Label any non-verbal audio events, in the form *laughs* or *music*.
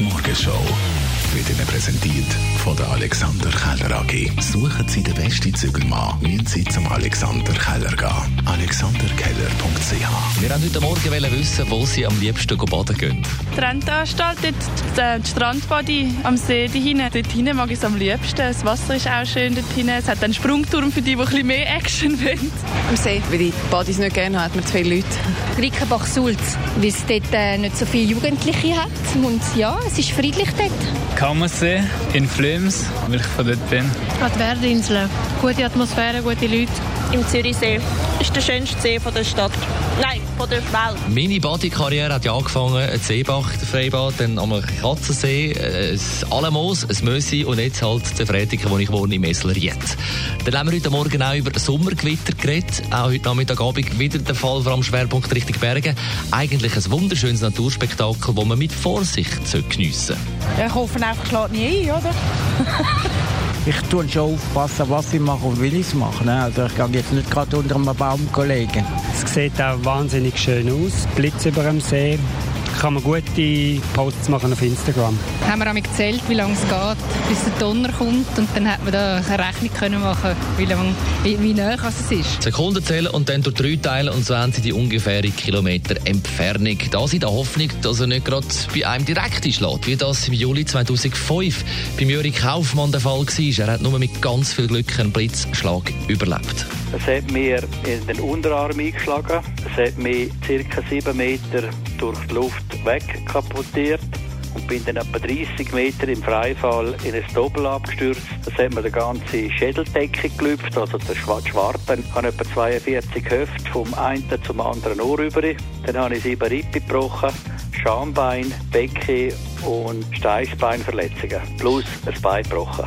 Morgenshow wird Ihnen präsentiert von der Alexander Keller AG. Suchen Sie den besten Zügelmann, müssen Sie zum Alexander Keller gehen. AlexanderKeller.ch Wir wollten heute Morgen wissen, wo Sie am liebsten baden gehen. Die Rentenanstalt, dort, die Strandbody am See, die hinten, dort hinten mag ich es am liebsten. Das Wasser ist auch schön dort hinten. Es hat einen Sprungturm für die, die ein bisschen mehr Action wollen. Am See, weil ich Badis nicht gerne habe, hat man zu viele Leute. Rickenbach-Sulz, weil es dort äh, nicht so viele Jugendliche hat. Und ja, es ist friedlich dort. Kammersee in Flims, weil ich von dort bin. An die Werdinsel. Gute Atmosphäre, gute Leute. Im Zürichsee. Ist der schönste See von der Stadt. Nein, von der Welt. Meine Bodykarriere hat ja angefangen, ein Seebach, der Freibad, dann am Katzensee, ein Alamos, ein Mösi und jetzt halt der Frediken, wo ich wohne, im Essleriet. Dann haben wir heute Morgen auch über Sommergewitter geredet. Auch heute Nachmittagabend wieder der Fall, vor allem Schwerpunkt Richtung Berge. Eigentlich ein wunderschönes Naturspektakel, das man mit Vorsicht geniessen sollte. Ich hoffe einfach, schlägt nie ein, oder? *laughs* ich tue schon aufpassen, was ich mache und will ich es machen. Also ich gehe jetzt nicht gerade unter einem Baum legen. Es sieht auch wahnsinnig schön aus. Blitz über dem See kann man gute Posts machen auf Instagram. Haben wir auch gezählt, wie lange es geht, bis der Donner kommt und dann hat man da eine Rechnung können machen, wie lang, wie, wie nah es ist. Sekunden zählen und dann durch drei teilen und so haben sie die ungefähre Kilometer Entfernung. Das in der Hoffnung, dass er nicht gerade bei einem direkt einschlägt, wie das im Juli 2005 beim Jürgen Kaufmann der Fall war. Er hat nur mit ganz viel Glück einen Blitzschlag überlebt. Es hat mir in den Unterarm eingeschlagen. Es hat mich ca. 7 Meter durch die Luft wegkaputtiert und bin dann etwa 30 Meter im Freifall in ein Doppel abgestürzt. Das hat mir die ganze Schädeldecke gelüpft, also der Schwarten. Ich habe etwa 42 Höfte vom einen zum anderen Ohr über. Dann habe ich sieben Rippe gebrochen, Schambein, Becken und Steißbeinverletzungen. Plus ein Bein gebrochen.